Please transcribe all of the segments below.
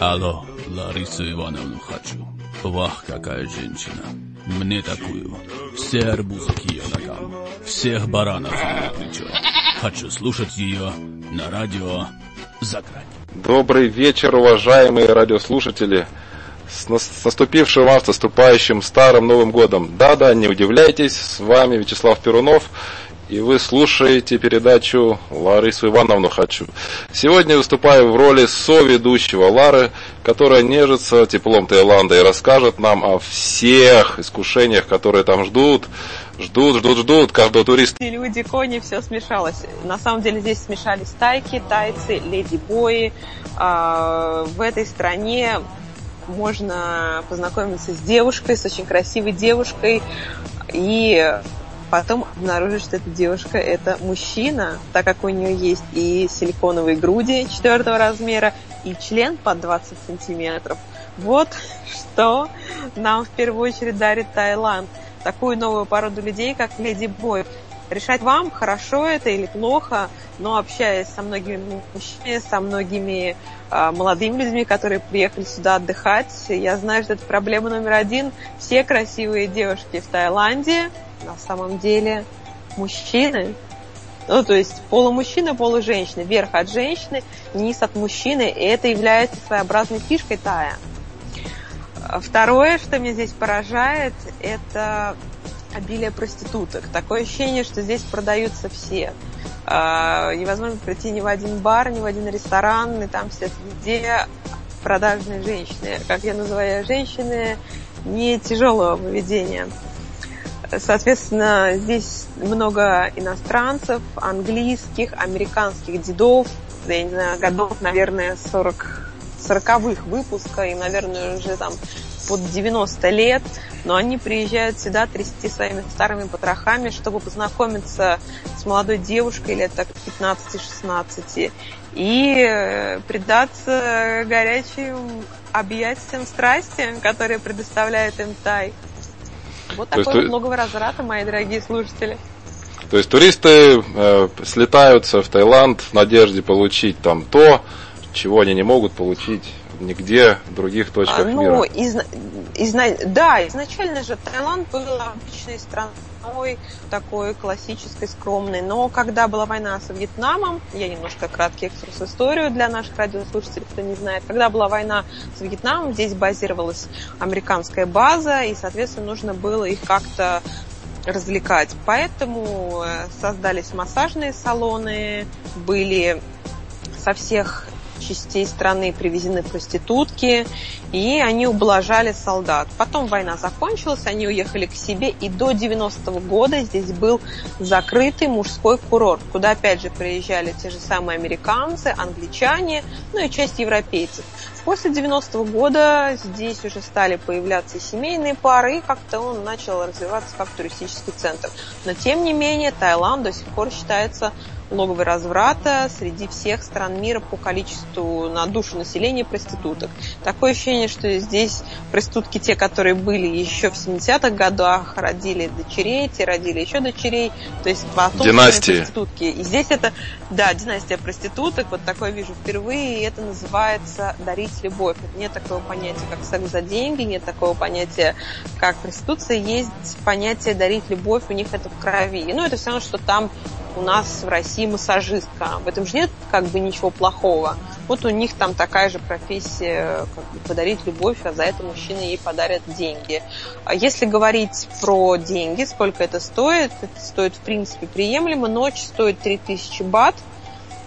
Алло, Ларису Ивановну хочу. Вах, какая женщина. Мне такую. Все арбузы к ее ногам. Всех баранов на плечо. Хочу слушать ее на радио «Загрань». Добрый вечер, уважаемые радиослушатели. С наступившим вас, наступающим старым Новым годом. Да-да, не удивляйтесь, с вами Вячеслав Перунов и вы слушаете передачу Ларису Ивановну «Хочу». Сегодня выступаю в роли соведущего Лары, которая нежится теплом Таиланда и расскажет нам о всех искушениях, которые там ждут, ждут, ждут, ждут каждого туриста. Люди, кони, все смешалось. На самом деле здесь смешались тайки, тайцы, леди-бои. А, в этой стране можно познакомиться с девушкой, с очень красивой девушкой, и потом обнаружишь, что эта девушка это мужчина, так как у нее есть и силиконовые груди четвертого размера, и член под 20 сантиметров. Вот что нам в первую очередь дарит Таиланд. Такую новую породу людей, как Леди Бой. Решать вам, хорошо это или плохо, но общаясь со многими мужчинами, со многими молодыми людьми, которые приехали сюда отдыхать, я знаю, что это проблема номер один. Все красивые девушки в Таиланде на самом деле мужчины, ну, то есть полумужчина, полуженщина, верх от женщины, низ от мужчины, и это является своеобразной фишкой тая. Второе, что меня здесь поражает, это обилие проституток. Такое ощущение, что здесь продаются все. А, невозможно прийти ни в один бар, ни в один ресторан, и там сидят везде продажные женщины. Как я называю женщины, не тяжелого поведения. Соответственно, здесь много иностранцев, английских, американских дедов, я не знаю, годов, наверное, 40, 40-х выпуска, и, наверное, уже там под 90 лет, но они приезжают сюда трясти своими старыми потрохами, чтобы познакомиться с молодой девушкой лет так 15-16 и э, предаться горячим объятиям страсти, которые предоставляет им Тай. Вот То такое есть, много возврата, мои дорогие слушатели. То есть туристы э, слетаются в Таиланд в надежде получить там то, чего они не могут получить нигде в других точках а, ну, мира. Из, из, да, изначально же Таиланд был обычной страной страной, такой классической, скромной. Но когда была война с Вьетнамом, я немножко краткий экскурс историю для наших радиослушателей, кто не знает, когда была война с Вьетнамом, здесь базировалась американская база, и, соответственно, нужно было их как-то развлекать. Поэтому э, создались массажные салоны, были со всех частей страны привезены проститутки, и они ублажали солдат. Потом война закончилась, они уехали к себе, и до 90-го года здесь был закрытый мужской курорт, куда опять же приезжали те же самые американцы, англичане, ну и часть европейцев. После 90-го года здесь уже стали появляться семейные пары, и как-то он начал развиваться как туристический центр. Но тем не менее, Таиланд до сих пор считается логовой разврата среди всех стран мира по количеству на душу населения проституток. Такое ощущение, что здесь проститутки, те, которые были еще в 70-х годах, родили дочерей, те родили еще дочерей. То есть Династии. проститутки. И здесь это, да, династия проституток, вот такое вижу впервые, и это называется дарить любовь. Нет такого понятия, как секс за деньги, нет такого понятия, как проституция. Есть понятие дарить любовь, у них это в крови. Ну, это все равно, что там у нас в России массажистка. В этом же нет как бы ничего плохого. Вот у них там такая же профессия, как бы подарить любовь, а за это мужчины ей подарят деньги. А если говорить про деньги, сколько это стоит, это стоит в принципе приемлемо. Ночь стоит 3000 бат.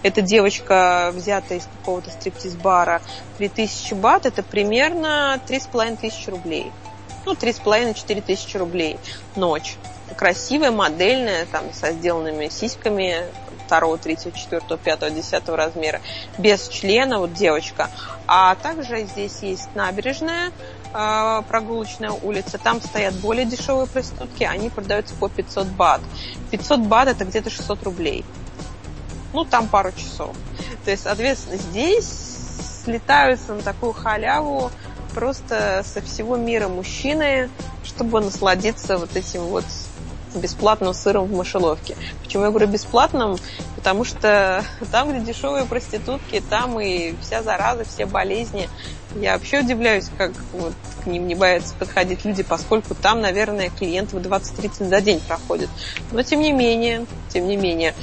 Эта девочка, взята из какого-то стриптиз-бара, 3000 бат, это примерно 3500 рублей. Ну, 3,5-4 тысячи рублей ночь красивая, модельная, там, со сделанными сиськами второго, третьего, четвертого, пятого, десятого размера, без члена, вот девочка. А также здесь есть набережная, э, прогулочная улица, там стоят более дешевые проститутки, они продаются по 500 бат. 500 бат это где-то 600 рублей. Ну, там пару часов. То есть, соответственно, здесь слетаются на такую халяву просто со всего мира мужчины, чтобы насладиться вот этим вот бесплатным сыром в мышеловке. Почему я говорю бесплатным? Потому что там, где дешевые проститутки, там и вся зараза, все болезни. Я вообще удивляюсь, как вот к ним не боятся подходить люди, поскольку там, наверное, клиентов 20-30 за день проходит. Но тем не менее, тем не менее,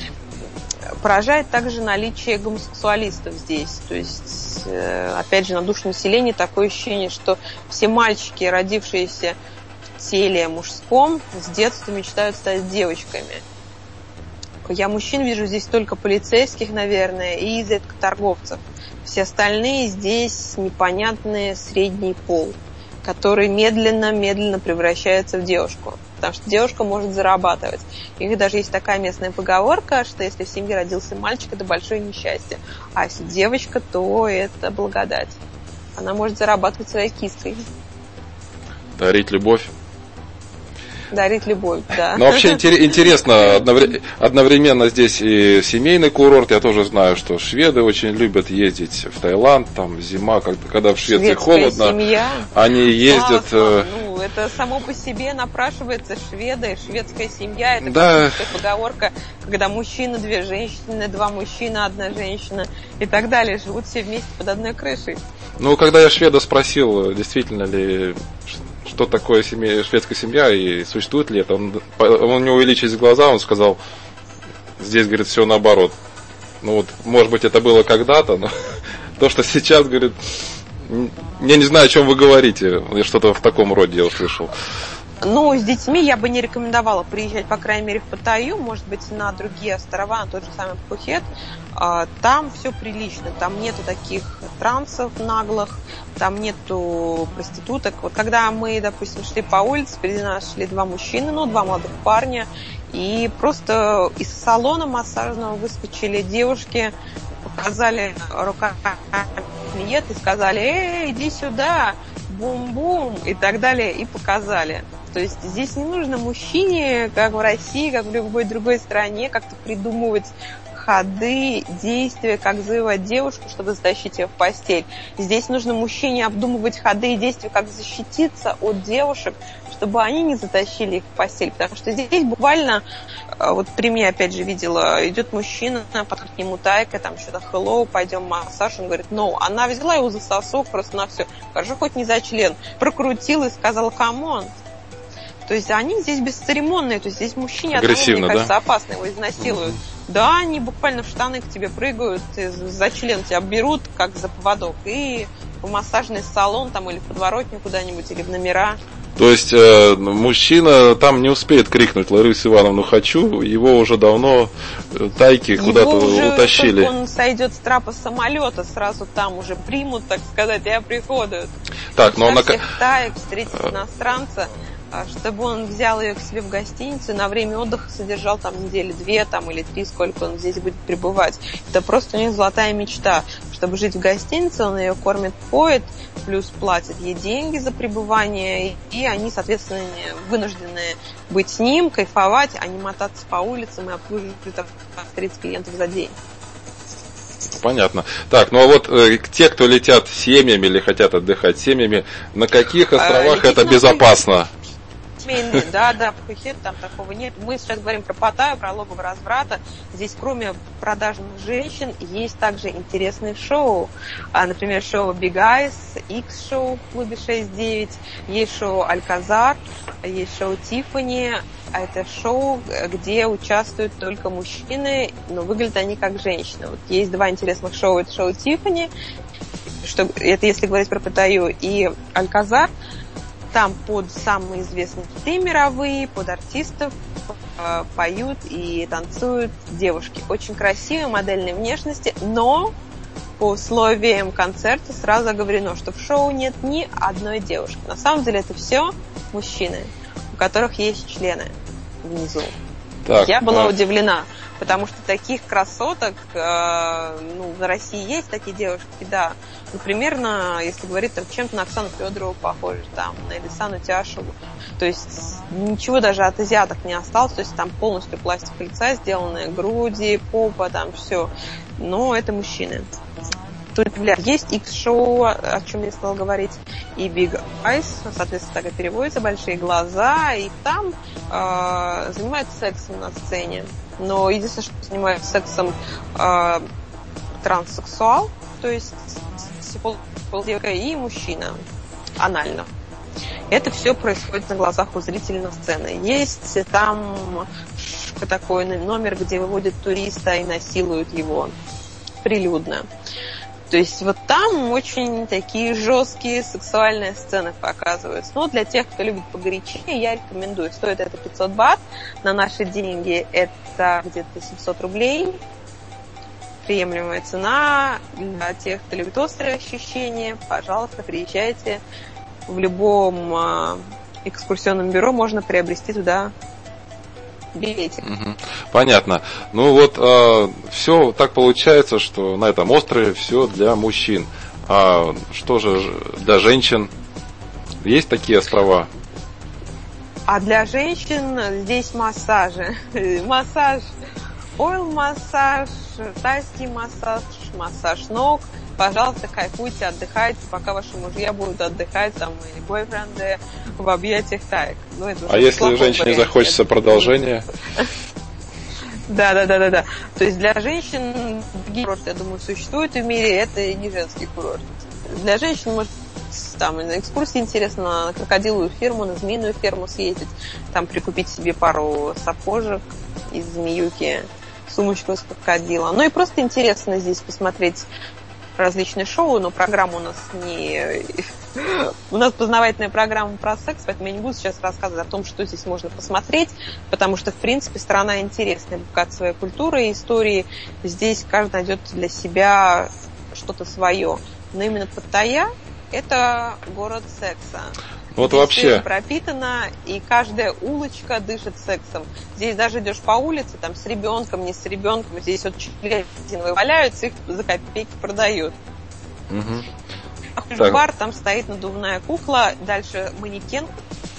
поражает также наличие гомосексуалистов здесь. То есть, э, опять же, на душу населения такое ощущение, что все мальчики, родившиеся в теле мужском, с детства мечтают стать девочками. Я мужчин вижу здесь только полицейских, наверное, и изредка торговцев. Все остальные здесь непонятные средний пол, который медленно-медленно превращается в девушку потому что девушка может зарабатывать. У них даже есть такая местная поговорка, что если в семье родился мальчик, это большое несчастье, а если девочка, то это благодать. Она может зарабатывать своей киской. Дарить любовь дарить любовь, да. Ну, вообще интересно, одновременно здесь и семейный курорт. Я тоже знаю, что шведы очень любят ездить в Таиланд, там зима, когда в Швеции Шведская холодно. Семья. Они ездят... Ну, это само по себе напрашивается шведы, шведская семья. Это да. поговорка, когда мужчина, две женщины, два мужчины, одна женщина и так далее. Живут все вместе под одной крышей. Ну, когда я шведа спросил, действительно ли что такое семья, шведская семья и существует ли это. Он, у него увеличились глаза, он сказал, здесь, говорит, все наоборот. Ну вот, может быть, это было когда-то, но то, что сейчас, говорит, я не знаю, о чем вы говорите. Я что-то в таком роде я услышал. Ну, с детьми я бы не рекомендовала приезжать, по крайней мере, в Паттайю, может быть, на другие острова, на тот же самый Пхукет. А, там все прилично, там нету таких трансов наглых, там нету проституток. Вот когда мы, допустим, шли по улице, перед нас шли два мужчины, ну, два молодых парня, и просто из салона массажного выскочили девушки, показали руками клиент и сказали, эй, иди сюда, бум-бум, и так далее, и показали. То есть здесь не нужно мужчине, как в России, как в любой другой стране, как-то придумывать ходы, действия, как завоевать девушку, чтобы затащить ее в постель. Здесь нужно мужчине обдумывать ходы и действия, как защититься от девушек, чтобы они не затащили их в постель. Потому что здесь буквально, э, вот при мне опять же видела, идет мужчина, подходит к нему тайка, там что-то hello, пойдем массаж. Он говорит, ну, она взяла его за сосок просто на все. Скажу, хоть не за член. Прокрутила и сказала, come on, то есть они здесь бесцеремонные, то есть здесь мужчине одному, мне кажется, да? опасно его изнасилуют. Да, они буквально в штаны к тебе прыгают, за член тебя берут, как за поводок, и в массажный салон там или в подворотню куда-нибудь, или в номера. То есть э, мужчина там не успеет крикнуть Ларису Ивановну хочу, его уже давно э, тайки куда-то утащили. он сойдет с трапа самолета, сразу там уже примут, так сказать, и оприходуют. Так, но на всех таек встретить иностранца, а, чтобы он взял ее к себе в гостиницу, на время отдыха содержал там недели две там, или три, сколько он здесь будет пребывать. Это просто у них золотая мечта. Чтобы жить в гостинице, он ее кормит, поет, плюс платит ей деньги за пребывание, и они, соответственно, вынуждены быть с ним, кайфовать, а не мотаться по улицам и обслуживать 30 клиентов за день. Понятно. Так, ну а вот э, те, кто летят семьями или хотят отдыхать семьями, на каких а, островах а, это безопасно? Семейные, да, да, Пхукет, там такого нет. Мы сейчас говорим про Паттайю, про логово разврата. Здесь кроме продажных женщин есть также интересные шоу. А, например, шоу Big Eyes, X-шоу в клубе 6-9, есть шоу Альказар, есть шоу Тиффани. А это шоу, где участвуют только мужчины, но выглядят они как женщины. Вот есть два интересных шоу. Это шоу Тиффани, что, это если говорить про Паттайю, и Альказар – там под самые известные хиты мировые, под артистов э, поют и танцуют девушки. Очень красивые, модельной внешности, но по условиям концерта сразу оговорено, что в шоу нет ни одной девушки. На самом деле это все мужчины, у которых есть члены внизу. Так, Я была а... удивлена, потому что таких красоток, э, ну, в России есть такие девушки, да, ну, примерно, если говорить там чем-то на Оксану Федорову похоже, там, на Элисану Тяшеву. То есть ничего даже от азиаток не осталось, то есть там полностью пластик лица, сделанные груди, попа, там все. Но это мужчины. удивляет. Есть X-шоу, о чем я стала говорить, и Big Eyes, соответственно, так и переводится, большие глаза, и там э, занимаются сексом на сцене. Но единственное, что занимается сексом э, транссексуал, то есть девушка и мужчина анально. Это все происходит на глазах у зрителей на сцене. Есть там такой номер, где выводят туриста и насилуют его прилюдно. То есть вот там очень такие жесткие сексуальные сцены показываются. Но для тех, кто любит погорячее, я рекомендую. Стоит это 500 бат. На наши деньги это где-то 700 рублей. Приемлемая цена. Для тех, кто любит острые ощущения, пожалуйста, приезжайте. В любом а, экскурсионном бюро можно приобрести туда билетик. Угу. Понятно. Ну вот э, а, все так получается, что на этом острове все для мужчин. А что же для женщин? Есть такие острова? А для женщин здесь массажи. Массаж, ойл массаж, тайский массаж, массаж ног – пожалуйста, кайфуйте, отдыхайте, пока ваши мужья будут отдыхать, там, или бойфренды в объятиях таек. Ну, это а если женщине захочется продолжения? Да, да, да, да, да. То есть для женщин курорты, я думаю, существуют в мире, это не женский курорт. Для женщин может там на экскурсии интересно на крокодиловую ферму, на змеиную ферму съездить, там прикупить себе пару сапожек из змеюки, сумочку с крокодила. Ну и просто интересно здесь посмотреть различные шоу, но программа у нас не... У нас познавательная программа про секс, поэтому я не буду сейчас рассказывать о том, что здесь можно посмотреть, потому что, в принципе, страна интересная, богат своей культуры и истории. Здесь каждый найдет для себя что-то свое. Но именно Паттайя – это город секса. Вот вообще. пропитана, и каждая улочка дышит сексом. Здесь даже идешь по улице, там с ребенком, не с ребенком, здесь вот члены валяются, их за копейки продают. Угу. Так. бар, там стоит надувная кукла, дальше манекен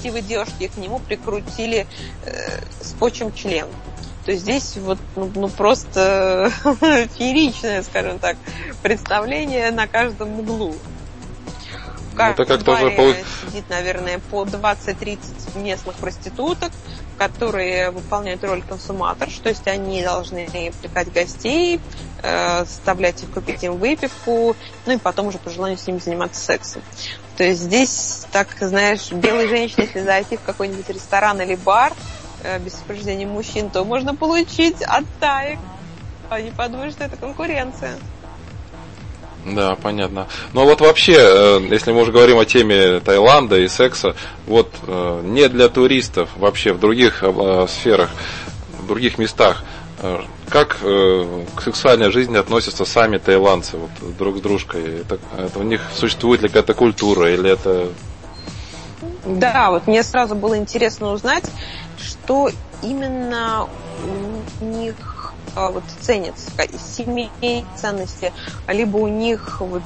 красивой девушки, к нему прикрутили э, скотчем член. То есть здесь вот ну, ну просто фееричное, скажем так, представление на каждом углу. В каждом это как-то уже сидит, наверное, по 20-30 местных проституток, которые выполняют роль консуматорш, то есть они должны привлекать гостей, э, их, купить им выпивку, ну и потом уже по желанию с ними заниматься сексом. То есть здесь, так знаешь, белой женщине, если зайти в какой-нибудь ресторан или бар э, без сопровождения мужчин, то можно получить от таек. Они подумают, что это конкуренция. Да, понятно. Ну а вот вообще, э, если мы уже говорим о теме Таиланда и секса, вот э, не для туристов, вообще в других э, сферах, в других местах, как к сексуальной жизни относятся сами таиландцы вот, друг с дружкой? Это, это у них существует ли какая-то культура или это... Да, вот мне сразу было интересно узнать, что именно у них вот ценят семейные ценности, либо у них вот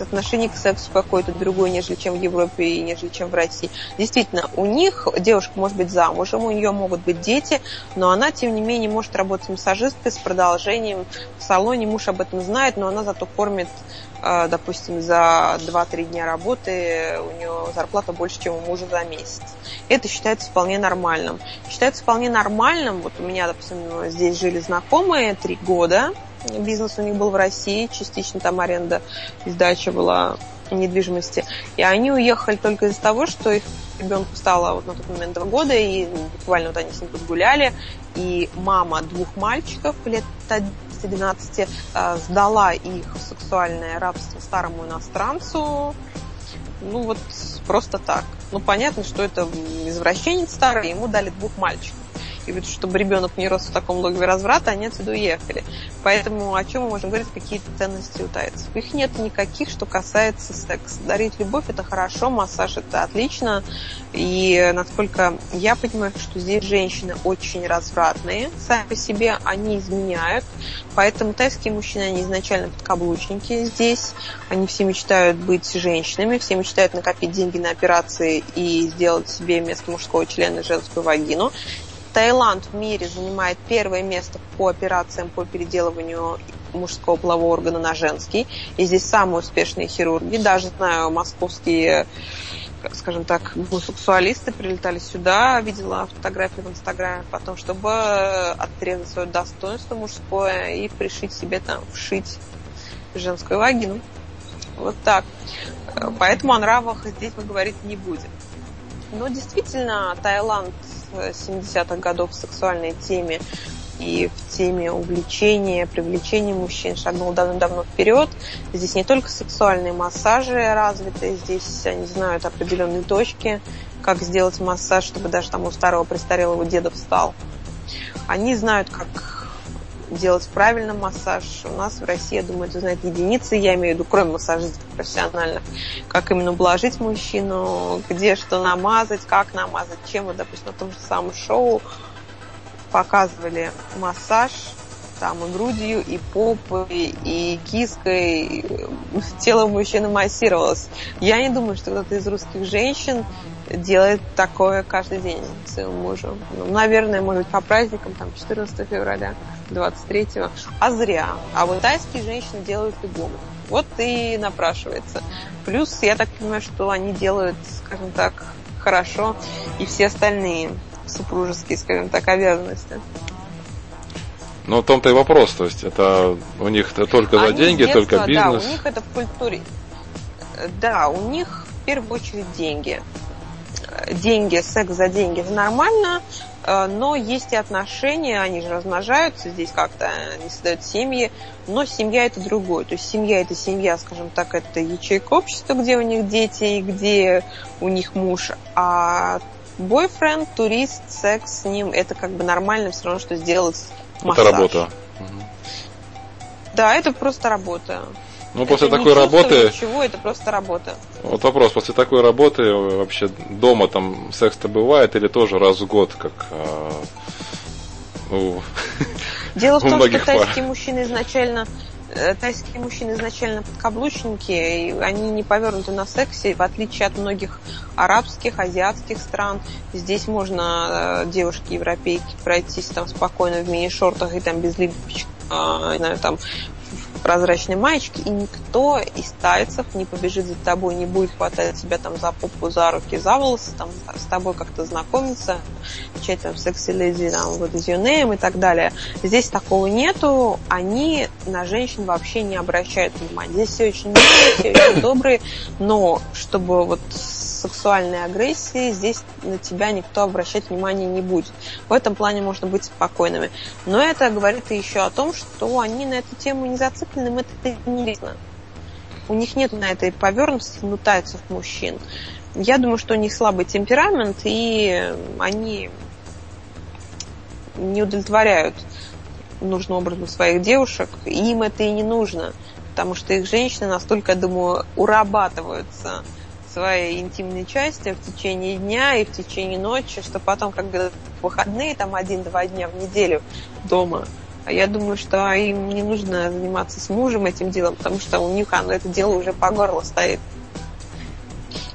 отношение к сексу какое-то другое, нежели чем в Европе и нежели чем в России. Действительно, у них девушка может быть замужем, у нее могут быть дети, но она, тем не менее, может работать массажисткой с продолжением в салоне. Муж об этом знает, но она зато кормит а, допустим, за 2-3 дня работы у нее зарплата больше, чем у мужа за месяц. Это считается вполне нормальным. Считается вполне нормальным, вот у меня, допустим, здесь жили знакомые три года, бизнес у них был в России, частично там аренда сдача была недвижимости. И они уехали только из-за того, что их ребенку стало вот на тот момент два года, и буквально вот они с ним подгуляли, и мама двух мальчиков лет 11-12 э, сдала их сексуальное рабство старому иностранцу, ну вот просто так. Ну понятно, что это извращенец старый, ему дали двух мальчиков и чтобы ребенок не рос в таком логове разврата, они отсюда уехали. Поэтому о чем мы можем говорить, какие ценности у тайцев? Их нет никаких, что касается секса. Дарить любовь это хорошо, массаж это отлично. И насколько я понимаю, что здесь женщины очень развратные сами по себе, они изменяют. Поэтому тайские мужчины, они изначально подкаблучники здесь. Они все мечтают быть женщинами, все мечтают накопить деньги на операции и сделать себе вместо мужского члена женскую вагину. Таиланд в мире занимает первое место по операциям по переделыванию мужского полового органа на женский. И здесь самые успешные хирурги. Даже знаю московские скажем так, гомосексуалисты прилетали сюда, видела фотографии в Инстаграме, потом, чтобы отрезать свое достоинство мужское и пришить себе там, вшить женскую вагину. Вот так. Поэтому о нравах здесь мы говорить не будем. Но действительно, Таиланд 70-х годов в сексуальной теме и в теме увлечения, привлечения мужчин шагнул давно-давно вперед. Здесь не только сексуальные массажи развиты, здесь они знают определенные точки, как сделать массаж, чтобы даже там у старого престарелого деда встал. Они знают, как делать правильно массаж. У нас в России, я думаю, это знают единицы, я имею в виду, кроме массажистов профессиональных, как именно ублажить мужчину, где что намазать, как намазать, чем, вот, допустим, на том же самом шоу показывали массаж, там и грудью, и попой, и киской, и тело мужчины массировалось. Я не думаю, что кто-то из русских женщин делает такое каждый день своему мужу. Ну, наверное, может быть, по праздникам, там, 14 февраля, 23 а зря. А вот тайские женщины делают любому. Вот и напрашивается. Плюс, я так понимаю, что они делают, скажем так, хорошо, и все остальные супружеские, скажем так, обязанности. Ну, в том-то и вопрос, то есть это у них -то только Они за деньги, детства, только бизнес. Да, у них это в культуре. Да, у них в первую очередь деньги. Деньги, секс за деньги, это нормально, э, но есть и отношения, они же размножаются здесь как-то, они создают семьи, но семья это другое. То есть семья это семья, скажем так, это ячейка общества, где у них дети и где у них муж, а бойфренд, турист, секс с ним, это как бы нормально, все равно, что сделать массаж. Это работа. Да, это просто работа. Ну, после это такой работы... Ничего, это просто работа. Вот вопрос, после такой работы вообще дома там секс-то бывает или тоже раз в год, как а, у, Дело в том, что тайские мужчины изначально Э, тайские мужчины изначально подкаблучники, и они не повернуты на сексе, в отличие от многих арабских, азиатских стран. Здесь можно э, девушки европейки пройтись там спокойно в мини-шортах и там без липочек, э, не знаю, там прозрачной маечке, и никто из тайцев не побежит за тобой, не будет хватать тебя там за попу, за руки, за волосы, там, с тобой как-то знакомиться, чать там секси леди, там, вот is your и так далее. Здесь такого нету, они на женщин вообще не обращают внимания. Здесь все очень милые, все очень добрые, но чтобы вот сексуальной агрессии, здесь на тебя никто обращать внимания не будет. В этом плане можно быть спокойными. Но это говорит еще о том, что они на эту тему не зациклены, им это не видно. У них нет на этой повернутости ну, тайцев мужчин. Я думаю, что у них слабый темперамент, и они не удовлетворяют нужным образом своих девушек, им это и не нужно, потому что их женщины настолько, я думаю, урабатываются свои интимные части в течение дня и в течение ночи, что потом, когда выходные, там один-два дня в неделю дома, я думаю, что им не нужно заниматься с мужем этим делом, потому что у них оно, это дело уже по горло стоит.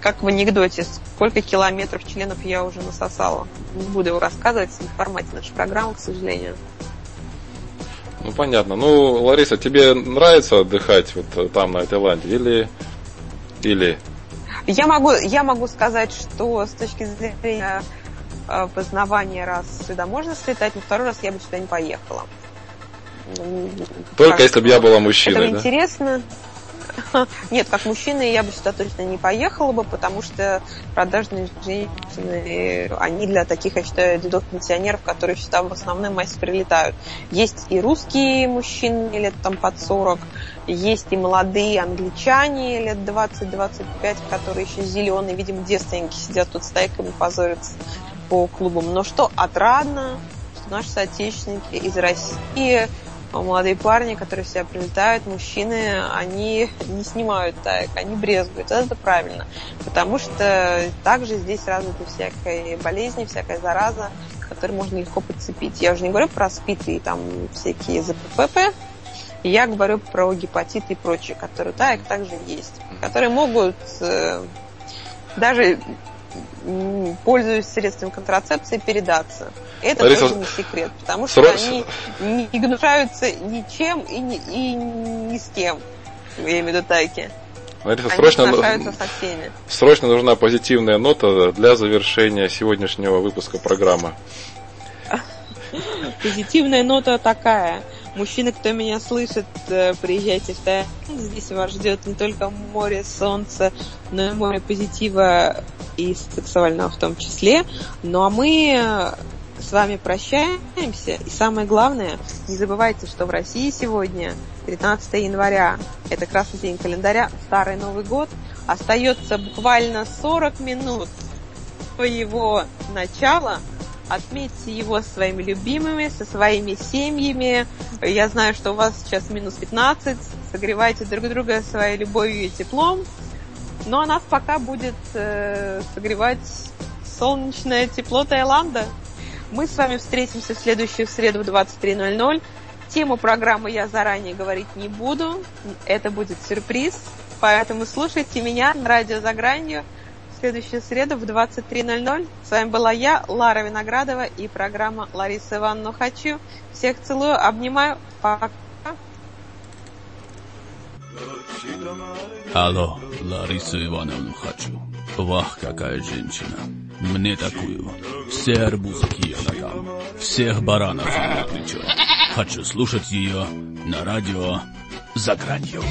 Как в анекдоте, сколько километров членов я уже насосала. Не буду его рассказывать в формате нашей программы, к сожалению. Ну, понятно. Ну, Лариса, тебе нравится отдыхать вот там, на Таиланде, или... Или я могу, я могу сказать, что с точки зрения э, познавания раз сюда можно слетать, но второй раз я бы сюда не поехала. Только если бы я была мужчиной, Это да? интересно. Нет, как мужчина я бы сюда точно не поехала бы, потому что продажные женщины, они для таких, я считаю, дедов пенсионеров, которые сюда в основной массе прилетают. Есть и русские мужчины лет там под 40, есть и молодые англичане лет 20-25, которые еще зеленые, видимо, девственники сидят тут стайками позорятся по клубам. Но что отрадно, что наши соотечественники из России молодые парни, которые себя прилетают, мужчины, они не снимают так, они брезгуют. Это правильно. Потому что также здесь развиты всякие болезни, всякая зараза, которые можно легко подцепить. Я уже не говорю про СПИД и там всякие Я говорю про гепатит и прочее, которые, да, их также есть, которые могут э, даже пользуюсь средствами контрацепции, передаться. Это Лариса, тоже не секрет, потому что срочно... они не гнушаются ничем и ни, и ни с кем. Я имею в виду тайки. Лариса, срочно, срочно нужна позитивная нота для завершения сегодняшнего выпуска программы. Позитивная нота такая. Мужчины, кто меня слышит, э, приезжайте в Таиланд. Здесь вас ждет не только море солнца, но и море позитива и сексуального в том числе. Ну а мы э, с вами прощаемся. И самое главное, не забывайте, что в России сегодня 13 января. Это красный день календаря, старый Новый год. Остается буквально 40 минут по его начала – Отметьте его со своими любимыми, со своими семьями. Я знаю, что у вас сейчас минус 15. Согревайте друг друга своей любовью и теплом. Ну а нас пока будет э, согревать солнечное тепло Таиланда. Мы с вами встретимся в следующую среду в 23.00. Тему программы я заранее говорить не буду. Это будет сюрприз. Поэтому слушайте меня на радио «За гранью» следующую среду в 23.00. С вами была я, Лара Виноградова и программа Лариса Ивановна Хочу. Всех целую, обнимаю. Пока. Алло, Лариса Ивановна хочу. Вах, какая женщина. Мне такую. Все арбузы ее ногам. Всех баранов на плечо. Хочу слушать ее на радио «За гранью».